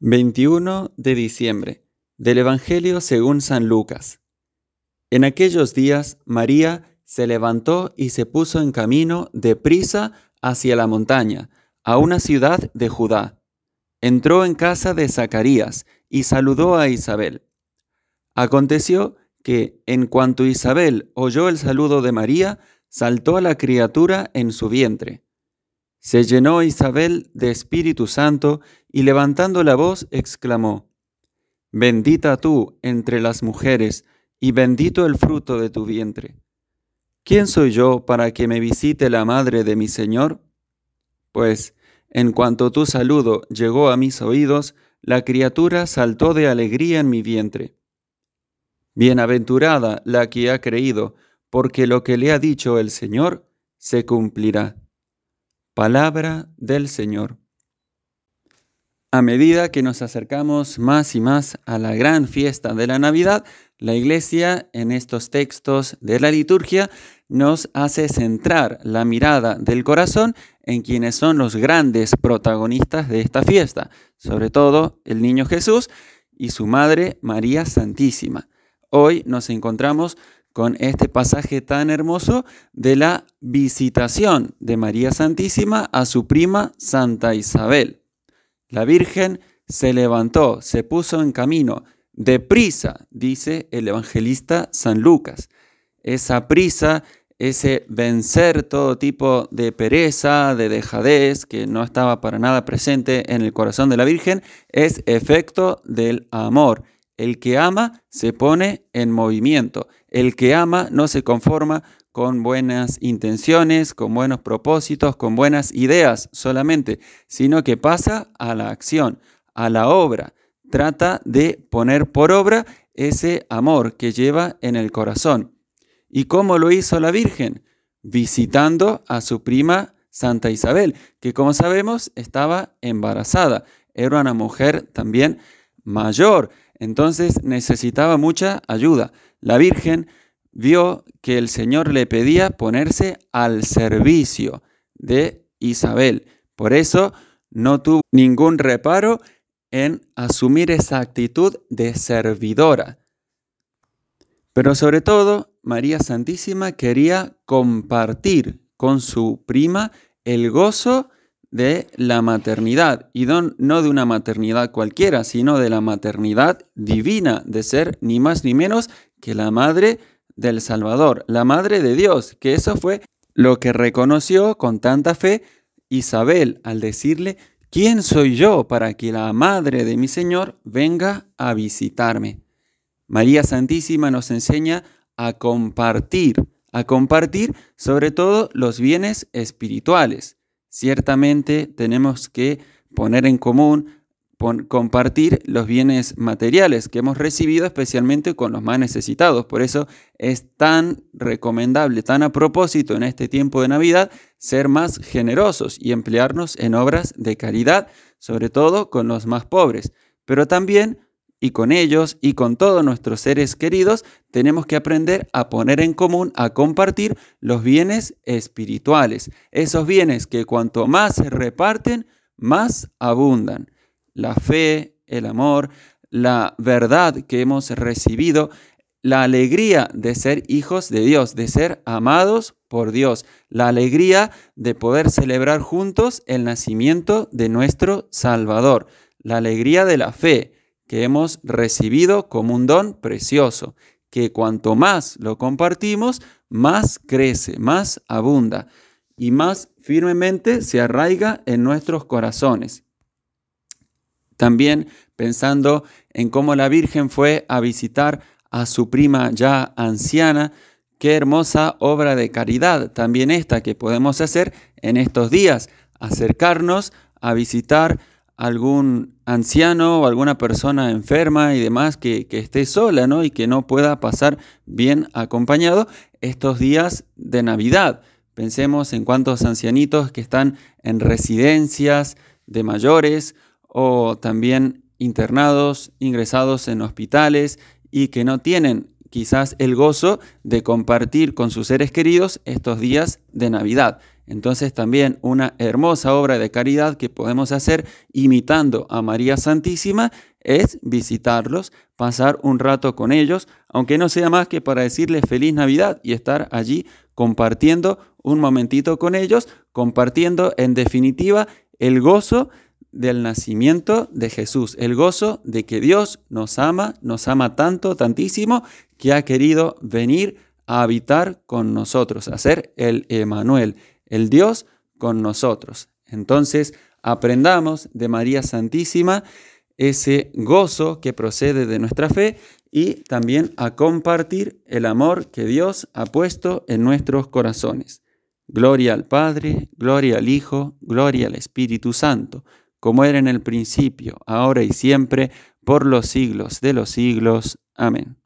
21 de diciembre del Evangelio según San Lucas. En aquellos días María se levantó y se puso en camino de prisa hacia la montaña, a una ciudad de Judá. Entró en casa de Zacarías y saludó a Isabel. Aconteció que, en cuanto Isabel oyó el saludo de María, saltó la criatura en su vientre. Se llenó Isabel de Espíritu Santo y levantando la voz exclamó, Bendita tú entre las mujeres, y bendito el fruto de tu vientre. ¿Quién soy yo para que me visite la madre de mi Señor? Pues, en cuanto tu saludo llegó a mis oídos, la criatura saltó de alegría en mi vientre. Bienaventurada la que ha creído, porque lo que le ha dicho el Señor se cumplirá. Palabra del Señor. A medida que nos acercamos más y más a la gran fiesta de la Navidad, la Iglesia en estos textos de la liturgia nos hace centrar la mirada del corazón en quienes son los grandes protagonistas de esta fiesta, sobre todo el niño Jesús y su madre María Santísima. Hoy nos encontramos con este pasaje tan hermoso de la visitación de María Santísima a su prima Santa Isabel. La Virgen se levantó, se puso en camino, deprisa, dice el evangelista San Lucas. Esa prisa, ese vencer todo tipo de pereza, de dejadez, que no estaba para nada presente en el corazón de la Virgen, es efecto del amor el que ama se pone en movimiento. El que ama no se conforma con buenas intenciones, con buenos propósitos, con buenas ideas solamente, sino que pasa a la acción, a la obra. Trata de poner por obra ese amor que lleva en el corazón. ¿Y cómo lo hizo la Virgen? Visitando a su prima Santa Isabel, que como sabemos estaba embarazada. Era una mujer también mayor. Entonces necesitaba mucha ayuda. La Virgen vio que el Señor le pedía ponerse al servicio de Isabel. Por eso no tuvo ningún reparo en asumir esa actitud de servidora. Pero sobre todo, María Santísima quería compartir con su prima el gozo de la maternidad, y no, de una maternidad cualquiera, sino de la maternidad divina, de ser ni más ni menos que la madre del Salvador, la madre de Dios, que eso fue lo que reconoció con tanta fe Isabel al decirle, ¿quién soy yo para que la madre de mi Señor venga a visitarme? María Santísima nos enseña a compartir, a compartir sobre todo los bienes espirituales ciertamente tenemos que poner en común, compartir los bienes materiales que hemos recibido, especialmente con los más necesitados. Por eso es tan recomendable, tan a propósito en este tiempo de Navidad, ser más generosos y emplearnos en obras de caridad, sobre todo con los más pobres, pero también y con ellos y con todos nuestros seres queridos tenemos que aprender a poner en común, a compartir los bienes espirituales, esos bienes que cuanto más se reparten, más abundan. La fe, el amor, la verdad que hemos recibido, la alegría de ser hijos de Dios, de ser amados por Dios, la alegría de poder celebrar juntos el nacimiento de nuestro Salvador, la alegría de la fe, que hemos recibido como un don precioso, que cuanto más lo compartimos, más crece, más abunda y más firmemente se arraiga en nuestros corazones. También pensando en cómo la Virgen fue a visitar a su prima ya anciana, qué hermosa obra de caridad también esta que podemos hacer en estos días, acercarnos a visitar algún anciano o alguna persona enferma y demás que, esté sola ¿no? y que no pueda pasar bien acompañado estos días de Navidad. Pensemos en cuántos ancianitos que están en residencias de mayores o también internados, ingresados en hospitales y que no tienen quizás el gozo de compartir con sus seres queridos estos días de Navidad. Entonces también una hermosa obra de caridad que podemos hacer imitando a María Santísima es visitarlos, pasar un rato con ellos, aunque no sea más que para decirles feliz Navidad y estar allí compartiendo un momentito con ellos, compartiendo en definitiva el gozo del nacimiento de Jesús, el gozo de que Dios nos ama, nos ama tanto, tantísimo, que ha querido venir a habitar con nosotros, a ser el Emanuel, el Dios con nosotros. Entonces, aprendamos de María Santísima ese gozo que procede de nuestra fe y también a compartir el amor que Dios ha puesto en nuestros corazones. Gloria al Padre, gloria al Hijo, gloria al Espíritu Santo, como era en el principio, ahora y siempre, por los siglos de los siglos. Amén.